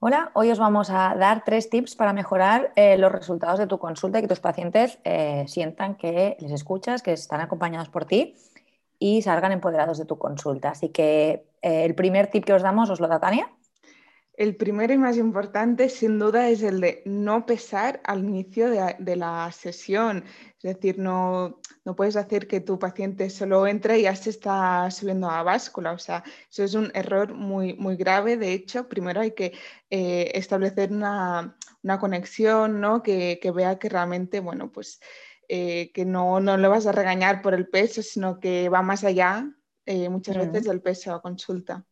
Hola, hoy os vamos a dar tres tips para mejorar eh, los resultados de tu consulta y que tus pacientes eh, sientan que les escuchas, que están acompañados por ti y salgan empoderados de tu consulta. Así que eh, el primer tip que os damos os lo da Tania. El primero y más importante, sin duda, es el de no pesar al inicio de, la sesión. Es decir, no, no, puedes hacer que tu paciente solo entre y ya se está subiendo a báscula. O sea, eso es un error muy, muy grave. De hecho, primero hay que eh, establecer una, conexión, ¿no? Que, vea que realmente, bueno, pues eh, que no, no le vas a regañar por el peso, sino que va más allá eh, muchas veces del peso a consulta.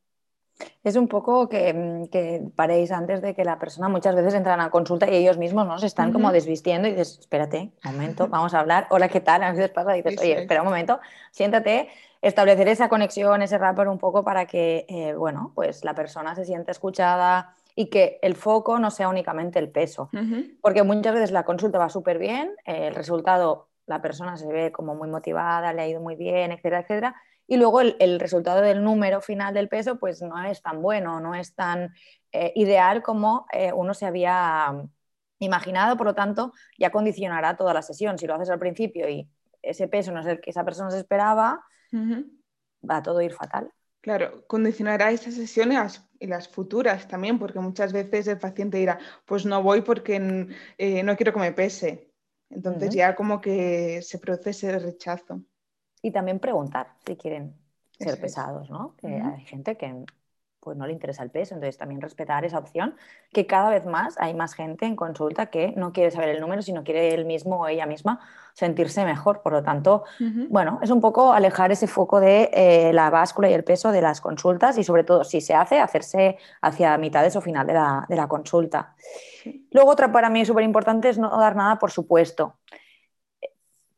Es un poco mm, que, paréis antes de que la persona muchas veces entran a consulta y ellos mismos ¿no? se están como desvistiendo y dices, espérate, un momento, vamos a hablar, hola, ¿qué tal? A veces pasa y dices, oye, espera un momento, siéntate, establecer esa conexión, ese rapport un poco para que, eh, bueno, pues la persona se sienta escuchada y que el foco no sea únicamente el peso. Porque muchas veces la consulta va súper bien, el resultado, la persona se ve como muy motivada, le ha ido muy bien, etcétera, etcétera y luego el, resultado del número final del peso pues no es tan bueno, no es tan eh, ideal como eh, uno se había imaginado, por lo tanto ya condicionará toda la sesión. Si lo haces al principio y ese peso no es el que esa persona se esperaba, va a todo ir fatal. Claro, condicionará esa sesión y las, futuras también, porque muchas veces el paciente dirá, pues no voy porque eh, no quiero que me pese. Entonces ya como que se produce ese rechazo. Y también preguntar si quieren ser pesados, ¿no? hay gente que pues no le interesa el peso, entonces también respetar esa opción, que cada vez más hay más gente en consulta que no quiere saber el número, sino quiere él mismo o ella misma sentirse mejor. Por lo tanto, bueno, es un poco alejar ese foco de eh, la báscula y el peso de las consultas y sobre todo, si se hace, hacerse hacia mitades o final de la, de la consulta. Luego, otra para mí súper importante es no dar nada por supuesto,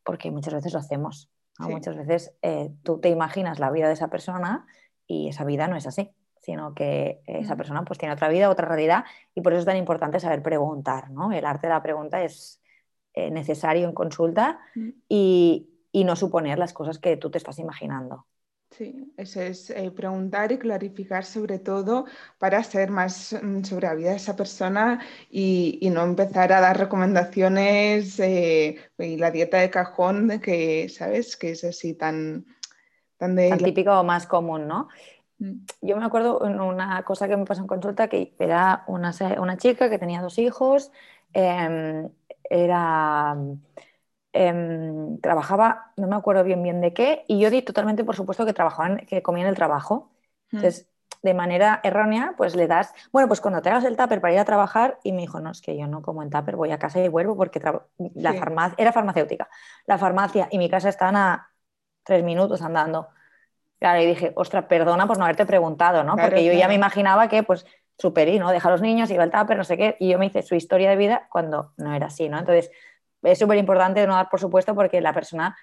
porque muchas veces lo hacemos. Muchas veces eh, tú te imaginas la vida de esa persona y esa vida no es así, sino que esa persona pues tiene otra vida, otra realidad y por eso es tan importante saber preguntar. ¿no? El arte de la pregunta es eh, necesario en consulta y, y no suponer las cosas que tú te estás imaginando. Sí, eso es eh, preguntar y clarificar sobre todo para saber más mm, sobre la vida de esa persona y, no empezar a dar recomendaciones eh, y la dieta de cajón que, ¿sabes? Que es así tan... Tan, de... típico o más común, ¿no? Yo me acuerdo una cosa que me pasó en consulta que era una, una chica que tenía dos hijos, em, era Em, trabajaba, no me acuerdo bien bien de qué, y yo di totalmente por supuesto que trabajaban, que comían el trabajo. Hmm. Entonces, de manera errónea, pues le das, bueno, pues cuando te hagas el tupper para ir a trabajar, y me dijo, no, es que yo no como en tupper, voy a casa y vuelvo porque la farmacia, era farmacéutica, la farmacia y mi casa estaban a tres minutos andando. Claro, y dije, ostras, perdona por no haberte preguntado, ¿no? porque yo ya me imaginaba que, pues, superí, ¿no? Deja a los niños, iba al tupper, no sé qué, y yo me hice su historia de vida cuando no era así, ¿no? Entonces, es súper importante no dar por supuesto porque la persona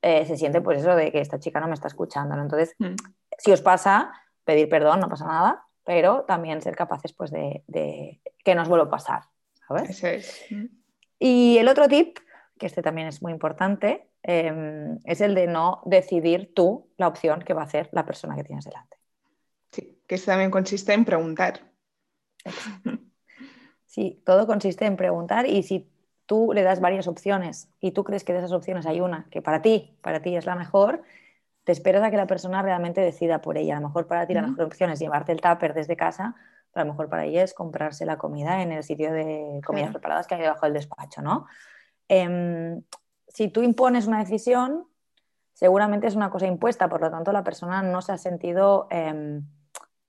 eh, se siente pues eso de que esta chica no me está escuchando. Entonces, mm. si os pasa, pedir perdón, no pasa nada, pero también ser capaces pues de, que nos vuelva a pasar. ¿sabes? Mm. Y el otro tip, que este también es muy importante, em, es el de no decidir tú la opción que va a hacer la persona que tienes delante. Sí, que eso también consiste en preguntar. Sí, todo consiste en preguntar y si tú le das varias opciones y tú crees que de esas opciones hay una que para ti, para ti es la mejor, te esperas a que la persona realmente decida por ella. A lo mejor para ti la mejor opción es llevarte el tupper desde casa, pero a lo mejor para ella es comprarse la comida en el sitio de comidas preparadas que hay debajo del despacho, ¿no? Em, si tú impones una decisión, seguramente es una cosa impuesta, por lo tanto la persona no se ha sentido em,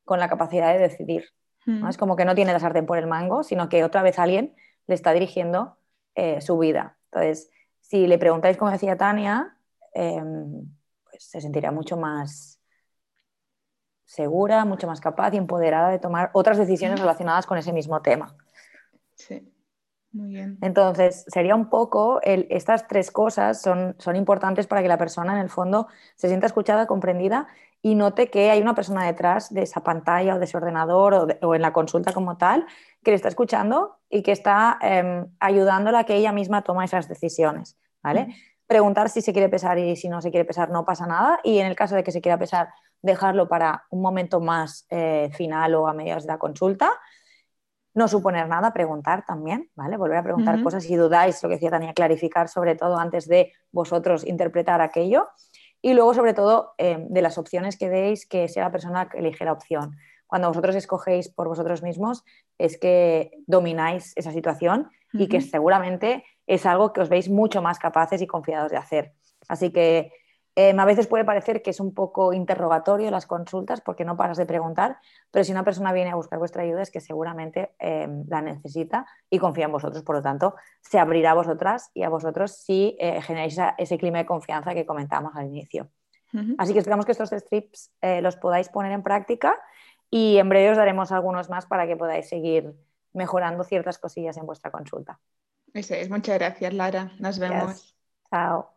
con la capacidad de decidir. ¿no? Es como que no tiene la sartén por el mango, sino que otra vez alguien le está dirigiendo eh, su vida. Entonces, si le preguntáis, como decía Tania, em, pues se sentirá mucho más segura, mucho más capaz y empoderada de tomar otras decisiones relacionadas con ese mismo tema. Sí, muy bien. Entonces, sería un poco, estas tres cosas son, son importantes para que la persona en el fondo se sienta escuchada, comprendida y note que hay una persona detrás de esa pantalla o de ese ordenador o, en la consulta como tal que le está escuchando y que está eh, ayudándola a que ella misma tome esas decisiones. ¿vale? Preguntar si se quiere pesar y si no se quiere pesar no pasa nada y en el caso de que se quiera pesar dejarlo para un momento más eh, final o a mediados de la consulta no suponer nada, preguntar también, ¿vale? Volver a preguntar cosas si dudáis, lo que decía Tania, clarificar sobre todo antes de vosotros interpretar aquello. Y luego, sobre todo, eh, de las opciones que deis, que sea la persona que elige la opción. Cuando vosotros escogéis por vosotros mismos, es que domináis esa situación y que seguramente es algo que os veis mucho más capaces y confiados de hacer. Así que Em, a veces puede parecer que es un poco interrogatorio las consultas porque no paras de preguntar, pero si una persona viene a buscar vuestra ayuda es que seguramente em, la necesita y confía en vosotros. Por lo tanto, se abrirá a vosotras y a vosotros si eh, generáis ese clima de confianza que comentábamos al inicio. Así que esperamos que estos tres tips eh, los podáis poner en práctica y en breve os daremos algunos más para que podáis seguir mejorando ciertas cosillas en vuestra consulta. Eso es, muchas gracias Lara, nos vemos. Chao.